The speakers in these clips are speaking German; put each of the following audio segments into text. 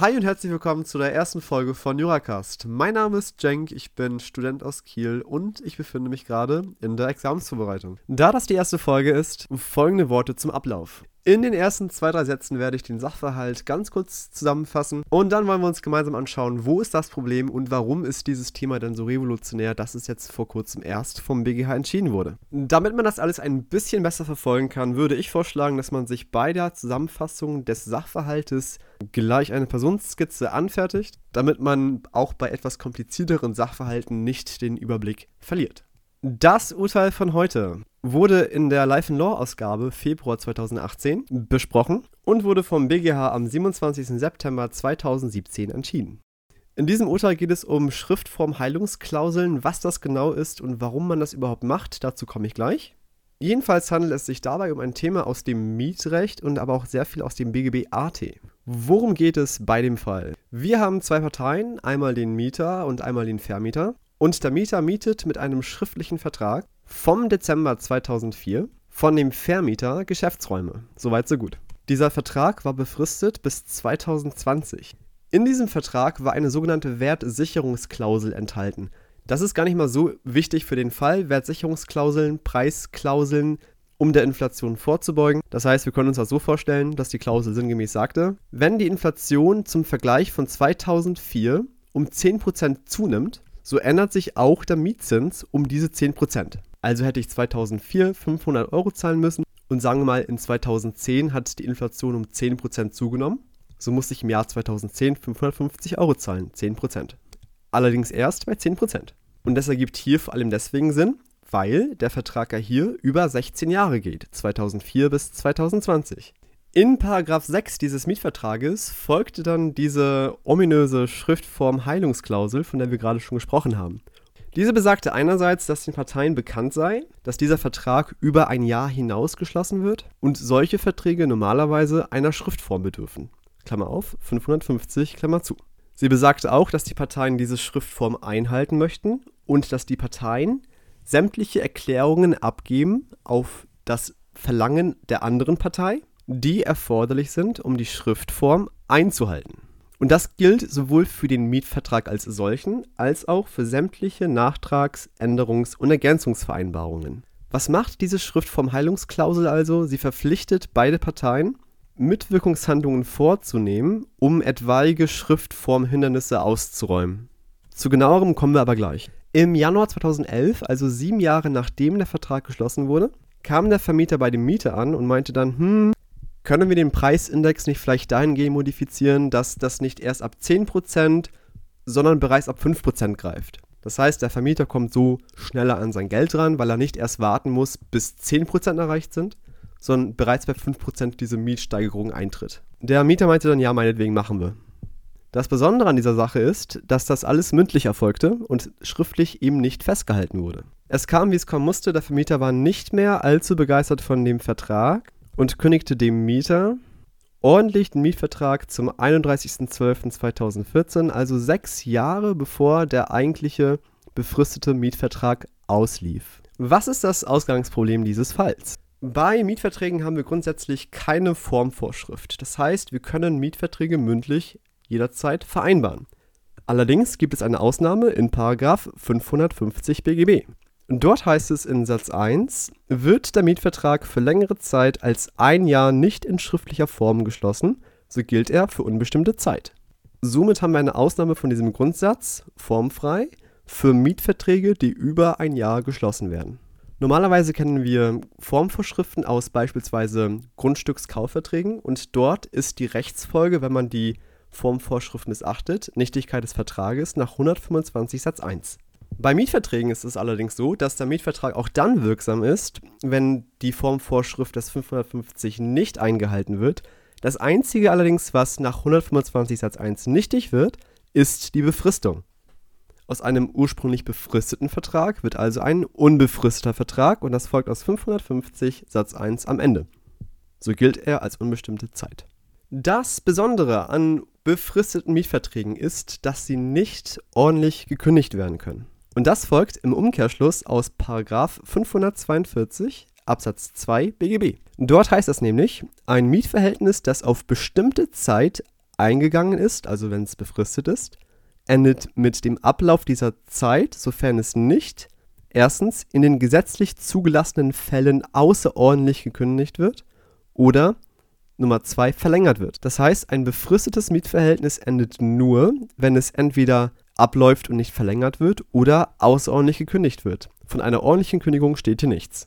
Hi und herzlich willkommen zu der ersten Folge von Juracast. Mein Name ist Cenk, ich bin Student aus Kiel und ich befinde mich gerade in der Examensvorbereitung. Da das die erste Folge ist, folgende Worte zum Ablauf. In den ersten zwei, drei Sätzen werde ich den Sachverhalt ganz kurz zusammenfassen und dann wollen wir uns gemeinsam anschauen, wo ist das Problem und warum ist dieses Thema denn so revolutionär, dass es jetzt vor kurzem erst vom BGH entschieden wurde. Damit man das alles ein bisschen besser verfolgen kann, würde ich vorschlagen, dass man sich bei der Zusammenfassung des Sachverhaltes gleich eine Personenskizze anfertigt, damit man auch bei etwas komplizierteren Sachverhalten nicht den Überblick verliert. Das Urteil von heute wurde in der Life in Law Ausgabe Februar 2018 besprochen und wurde vom BGH am 27. September 2017 entschieden. In diesem Urteil geht es um Schriftform-Heilungsklauseln, was das genau ist und warum man das überhaupt macht, dazu komme ich gleich. Jedenfalls handelt es sich dabei um ein Thema aus dem Mietrecht und aber auch sehr viel aus dem BGB AT. Worum geht es bei dem Fall? Wir haben zwei Parteien, einmal den Mieter und einmal den Vermieter. Und der Mieter mietet mit einem schriftlichen Vertrag vom Dezember 2004 von dem Vermieter Geschäftsräume. Soweit so gut. Dieser Vertrag war befristet bis 2020. In diesem Vertrag war eine sogenannte Wertsicherungsklausel enthalten. Das ist gar nicht mal so wichtig für den Fall. Wertsicherungsklauseln, Preisklauseln, um der Inflation vorzubeugen. Das heißt, wir können uns das so vorstellen, dass die Klausel sinngemäß sagte, wenn die Inflation zum Vergleich von 2004 um 10% zunimmt, so ändert sich auch der Mietzins um diese 10%. Also hätte ich 2004 500 Euro zahlen müssen und sagen wir mal, in 2010 hat die Inflation um 10% zugenommen. So musste ich im Jahr 2010 550 Euro zahlen, 10%. Allerdings erst bei 10%. Und das ergibt hier vor allem deswegen Sinn, weil der Vertrag ja hier über 16 Jahre geht, 2004 bis 2020. In Paragraph 6 dieses Mietvertrages folgte dann diese ominöse Schriftform Heilungsklausel, von der wir gerade schon gesprochen haben. Diese besagte einerseits, dass den Parteien bekannt sei, dass dieser Vertrag über ein Jahr hinaus geschlossen wird und solche Verträge normalerweise einer Schriftform bedürfen. Klammer auf, 550, Klammer zu. Sie besagte auch, dass die Parteien diese Schriftform einhalten möchten und dass die Parteien sämtliche Erklärungen abgeben auf das Verlangen der anderen Partei die erforderlich sind, um die Schriftform einzuhalten. Und das gilt sowohl für den Mietvertrag als solchen, als auch für sämtliche Nachtrags-, Änderungs- und Ergänzungsvereinbarungen. Was macht diese Schriftform Heilungsklausel also? Sie verpflichtet beide Parteien, Mitwirkungshandlungen vorzunehmen, um etwaige Schriftformhindernisse auszuräumen. Zu genauerem kommen wir aber gleich. Im Januar 2011, also sieben Jahre nachdem der Vertrag geschlossen wurde, kam der Vermieter bei dem Mieter an und meinte dann, hm, können wir den Preisindex nicht vielleicht dahingehend modifizieren, dass das nicht erst ab 10%, sondern bereits ab 5% greift. Das heißt, der Vermieter kommt so schneller an sein Geld ran, weil er nicht erst warten muss, bis 10% erreicht sind, sondern bereits bei 5% diese Mietsteigerung eintritt. Der Mieter meinte dann, ja, meinetwegen machen wir. Das Besondere an dieser Sache ist, dass das alles mündlich erfolgte und schriftlich eben nicht festgehalten wurde. Es kam, wie es kommen musste, der Vermieter war nicht mehr allzu begeistert von dem Vertrag und kündigte dem Mieter ordentlich den Mietvertrag zum 31.12.2014, also sechs Jahre bevor der eigentliche befristete Mietvertrag auslief. Was ist das Ausgangsproblem dieses Falls? Bei Mietverträgen haben wir grundsätzlich keine Formvorschrift. Das heißt, wir können Mietverträge mündlich jederzeit vereinbaren. Allerdings gibt es eine Ausnahme in 550 BGB. Dort heißt es in Satz 1, wird der Mietvertrag für längere Zeit als ein Jahr nicht in schriftlicher Form geschlossen, so gilt er für unbestimmte Zeit. Somit haben wir eine Ausnahme von diesem Grundsatz, formfrei, für Mietverträge, die über ein Jahr geschlossen werden. Normalerweise kennen wir Formvorschriften aus beispielsweise Grundstückskaufverträgen und dort ist die Rechtsfolge, wenn man die Formvorschrift missachtet, Nichtigkeit des Vertrages nach 125 Satz 1. Bei Mietverträgen ist es allerdings so, dass der Mietvertrag auch dann wirksam ist, wenn die Formvorschrift des 550 nicht eingehalten wird. Das Einzige allerdings, was nach 125 Satz 1 nichtig wird, ist die Befristung. Aus einem ursprünglich befristeten Vertrag wird also ein unbefristeter Vertrag und das folgt aus 550 Satz 1 am Ende. So gilt er als unbestimmte Zeit. Das Besondere an befristeten Mietverträgen ist, dass sie nicht ordentlich gekündigt werden können. Und das folgt im Umkehrschluss aus 542 Absatz 2 BGB. Dort heißt es nämlich, ein Mietverhältnis, das auf bestimmte Zeit eingegangen ist, also wenn es befristet ist, endet mit dem Ablauf dieser Zeit, sofern es nicht erstens in den gesetzlich zugelassenen Fällen außerordentlich gekündigt wird oder Nummer zwei verlängert wird. Das heißt, ein befristetes Mietverhältnis endet nur, wenn es entweder abläuft und nicht verlängert wird oder außerordentlich gekündigt wird. Von einer ordentlichen Kündigung steht hier nichts.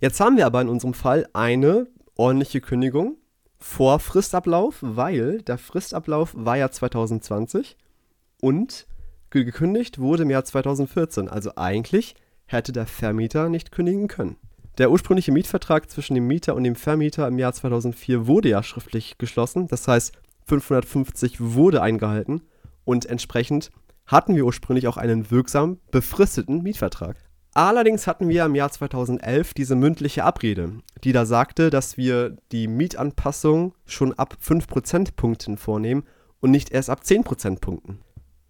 Jetzt haben wir aber in unserem Fall eine ordentliche Kündigung vor Fristablauf, weil der Fristablauf war ja 2020 und gekündigt wurde im Jahr 2014. Also eigentlich hätte der Vermieter nicht kündigen können. Der ursprüngliche Mietvertrag zwischen dem Mieter und dem Vermieter im Jahr 2004 wurde ja schriftlich geschlossen. Das heißt, 550 wurde eingehalten und entsprechend hatten wir ursprünglich auch einen wirksam befristeten Mietvertrag. Allerdings hatten wir im Jahr 2011 diese mündliche Abrede, die da sagte, dass wir die Mietanpassung schon ab 5 Prozentpunkten vornehmen und nicht erst ab 10 Prozentpunkten.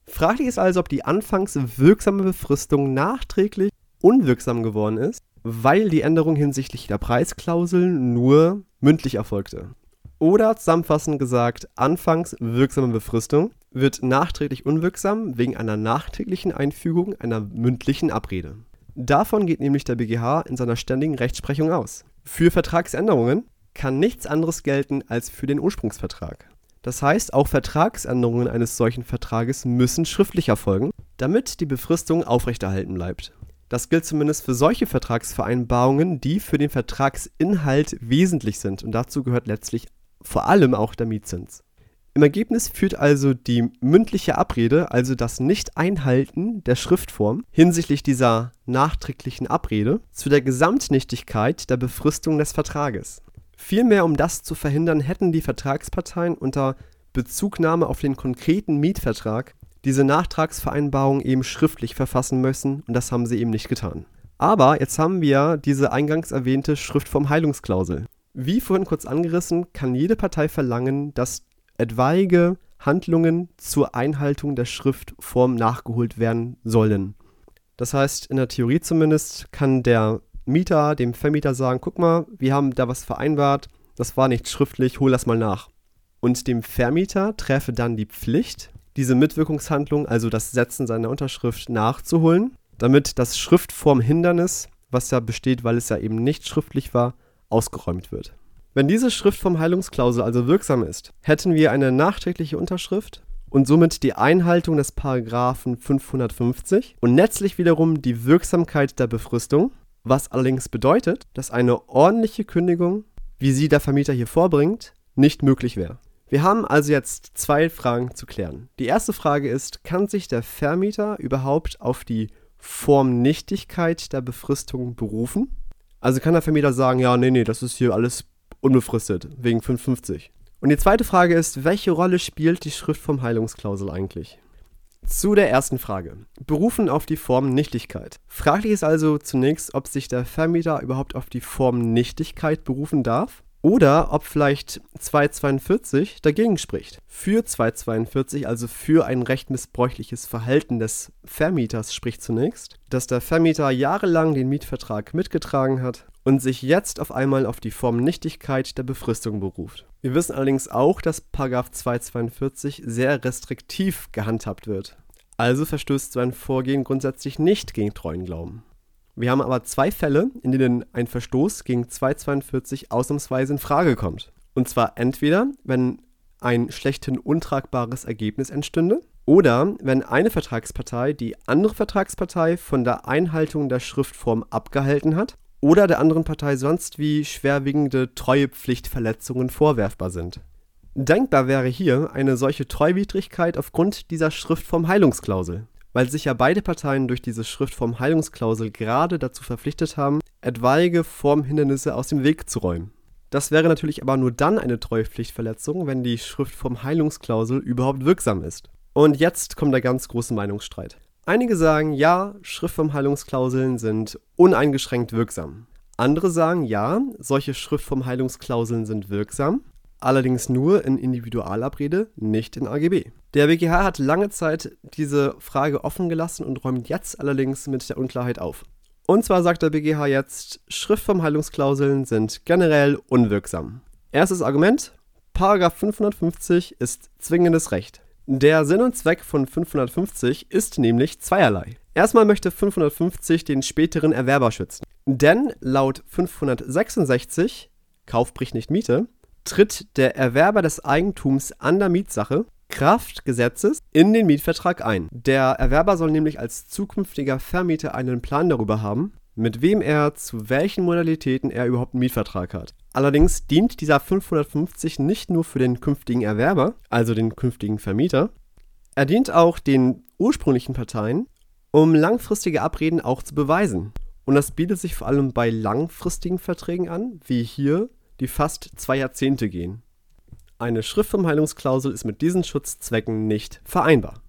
Fraglich ist also, ob die anfangs wirksame Befristung nachträglich unwirksam geworden ist, weil die Änderung hinsichtlich der Preisklauseln nur mündlich erfolgte. Oder zusammenfassend gesagt, anfangs wirksame Befristung wird nachträglich unwirksam wegen einer nachträglichen Einfügung einer mündlichen Abrede. Davon geht nämlich der BGH in seiner ständigen Rechtsprechung aus. Für Vertragsänderungen kann nichts anderes gelten als für den Ursprungsvertrag. Das heißt, auch Vertragsänderungen eines solchen Vertrages müssen schriftlich erfolgen, damit die Befristung aufrechterhalten bleibt. Das gilt zumindest für solche Vertragsvereinbarungen, die für den Vertragsinhalt wesentlich sind und dazu gehört letztlich vor allem auch der Mietzins. Im Ergebnis führt also die mündliche Abrede, also das Nicht-Einhalten der Schriftform hinsichtlich dieser nachträglichen Abrede, zu der Gesamtnichtigkeit der Befristung des Vertrages. Vielmehr, um das zu verhindern, hätten die Vertragsparteien unter Bezugnahme auf den konkreten Mietvertrag diese Nachtragsvereinbarung eben schriftlich verfassen müssen und das haben sie eben nicht getan. Aber jetzt haben wir diese eingangs erwähnte Schriftform Heilungsklausel. Wie vorhin kurz angerissen, kann jede Partei verlangen, dass etwaige Handlungen zur Einhaltung der Schriftform nachgeholt werden sollen. Das heißt, in der Theorie zumindest kann der Mieter dem Vermieter sagen, guck mal, wir haben da was vereinbart, das war nicht schriftlich, hol das mal nach. Und dem Vermieter träfe dann die Pflicht, diese Mitwirkungshandlung, also das Setzen seiner Unterschrift nachzuholen, damit das Schriftformhindernis, was ja besteht, weil es ja eben nicht schriftlich war, ausgeräumt wird. Wenn diese Schriftformheilungsklausel also wirksam ist, hätten wir eine nachträgliche Unterschrift und somit die Einhaltung des Paragraphen 550 und letztlich wiederum die Wirksamkeit der Befristung, was allerdings bedeutet, dass eine ordentliche Kündigung, wie sie der Vermieter hier vorbringt, nicht möglich wäre. Wir haben also jetzt zwei Fragen zu klären. Die erste Frage ist, kann sich der Vermieter überhaupt auf die Formnichtigkeit der Befristung berufen? Also kann der Vermieter sagen, ja, nee, nee, das ist hier alles unbefristet, wegen 550. Und die zweite Frage ist, welche Rolle spielt die Schriftform Heilungsklausel eigentlich? Zu der ersten Frage. Berufen auf die Formnichtigkeit. Fraglich ist also zunächst, ob sich der Vermieter überhaupt auf die Formnichtigkeit berufen darf oder ob vielleicht 242 dagegen spricht. Für 242, also für ein recht missbräuchliches Verhalten des Vermieters, spricht zunächst, dass der Vermieter jahrelang den Mietvertrag mitgetragen hat und sich jetzt auf einmal auf die Formnichtigkeit der Befristung beruft. Wir wissen allerdings auch, dass 242 sehr restriktiv gehandhabt wird. Also verstößt so ein Vorgehen grundsätzlich nicht gegen treuen Glauben. Wir haben aber zwei Fälle, in denen ein Verstoß gegen 242 ausnahmsweise in Frage kommt. Und zwar entweder, wenn ein schlechthin untragbares Ergebnis entstünde oder wenn eine Vertragspartei die andere Vertragspartei von der Einhaltung der Schriftform abgehalten hat oder der anderen Partei sonst wie schwerwiegende Treuepflichtverletzungen vorwerfbar sind. Denkbar wäre hier eine solche Treuwidrigkeit aufgrund dieser Schriftform Heilungsklausel, weil sich ja beide Parteien durch diese Schriftform Heilungsklausel gerade dazu verpflichtet haben, etwaige Formhindernisse aus dem Weg zu räumen. Das wäre natürlich aber nur dann eine Treuepflichtverletzung, wenn die Schriftform Heilungsklausel überhaupt wirksam ist. Und jetzt kommt der ganz große Meinungsstreit. Einige sagen, ja, Schriftformheilungsklauseln sind uneingeschränkt wirksam. Andere sagen, ja, solche Schriftformheilungsklauseln sind wirksam, allerdings nur in Individualabrede, nicht in AGB. Der BGH hat lange Zeit diese Frage offen gelassen und räumt jetzt allerdings mit der Unklarheit auf. Und zwar sagt der BGH jetzt, Schriftformheilungsklauseln sind generell unwirksam. Erstes Argument, Paragraph 550 ist zwingendes Recht. Der Sinn und Zweck von 550 ist nämlich zweierlei. Erstmal möchte 550 den späteren Erwerber schützen. Denn laut 566, Kauf bricht nicht Miete, tritt der Erwerber des Eigentums an der Mietsache Kraft Gesetzes in den Mietvertrag ein. Der Erwerber soll nämlich als zukünftiger Vermieter einen Plan darüber haben, mit wem er zu welchen Modalitäten er überhaupt einen Mietvertrag hat. Allerdings dient dieser 550 nicht nur für den künftigen Erwerber, also den künftigen Vermieter, er dient auch den ursprünglichen Parteien, um langfristige Abreden auch zu beweisen. Und das bietet sich vor allem bei langfristigen Verträgen an, wie hier, die fast zwei Jahrzehnte gehen. Eine Schriftvermeidungsklausel ist mit diesen Schutzzwecken nicht vereinbar.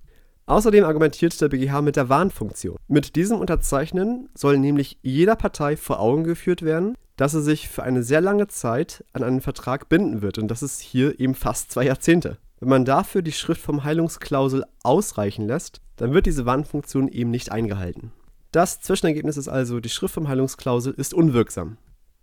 Außerdem argumentiert der BGH mit der Warnfunktion. Mit diesem Unterzeichnen soll nämlich jeder Partei vor Augen geführt werden, dass sie sich für eine sehr lange Zeit an einen Vertrag binden wird. Und das ist hier eben fast zwei Jahrzehnte. Wenn man dafür die Schrift vom Heilungsklausel ausreichen lässt, dann wird diese Warnfunktion eben nicht eingehalten. Das Zwischenergebnis ist also, die Schrift vom Heilungsklausel ist unwirksam.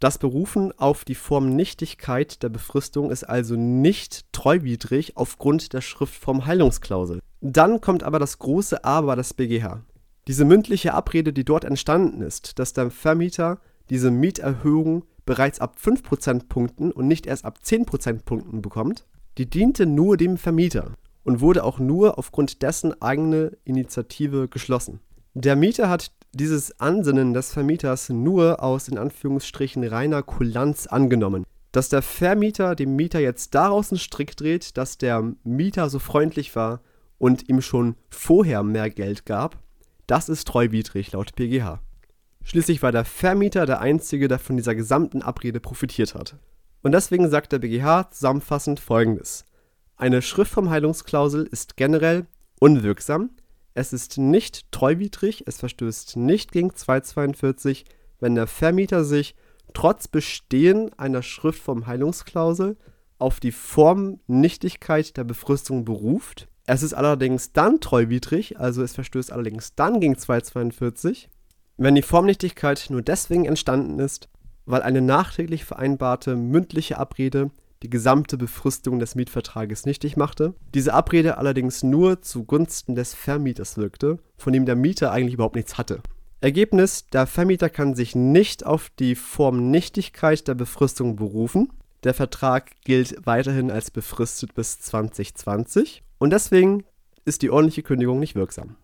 Das Berufen auf die Formnichtigkeit der Befristung ist also nicht treuwidrig aufgrund der Schriftform Heilungsklausel. Dann kommt aber das große Aber des BGH. Diese mündliche Abrede, die dort entstanden ist, dass der Vermieter diese Mieterhöhung bereits ab 5 Prozentpunkten und nicht erst ab 10 Prozentpunkten bekommt, die diente nur dem Vermieter und wurde auch nur aufgrund dessen eigene Initiative geschlossen. Der Mieter hat dieses Ansinnen des Vermieters nur aus in Anführungsstrichen reiner Kulanz angenommen. Dass der Vermieter dem Mieter jetzt daraus einen Strick dreht, dass der Mieter so freundlich war und ihm schon vorher mehr Geld gab, das ist treuwidrig laut PGH. Schließlich war der Vermieter der Einzige, der von dieser gesamten Abrede profitiert hat. Und deswegen sagt der BGH zusammenfassend folgendes: Eine Schriftvermeidungsklausel ist generell unwirksam, es ist nicht treuwidrig, es verstößt nicht gegen 242, wenn der Vermieter sich trotz Bestehen einer Schrift vom Heilungsklausel auf die Formnichtigkeit der Befristung beruft. Es ist allerdings dann treuwidrig, also es verstößt allerdings dann gegen 242, wenn die Formnichtigkeit nur deswegen entstanden ist, weil eine nachträglich vereinbarte mündliche Abrede die gesamte Befristung des Mietvertrages nichtig machte, diese Abrede allerdings nur zugunsten des Vermieters wirkte, von dem der Mieter eigentlich überhaupt nichts hatte. Ergebnis: Der Vermieter kann sich nicht auf die Formnichtigkeit der Befristung berufen. Der Vertrag gilt weiterhin als befristet bis 2020 und deswegen ist die ordentliche Kündigung nicht wirksam.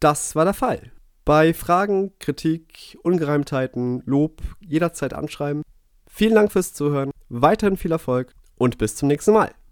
Das war der Fall. Bei Fragen, Kritik, Ungereimtheiten, Lob jederzeit anschreiben. Vielen Dank fürs Zuhören, weiterhin viel Erfolg und bis zum nächsten Mal.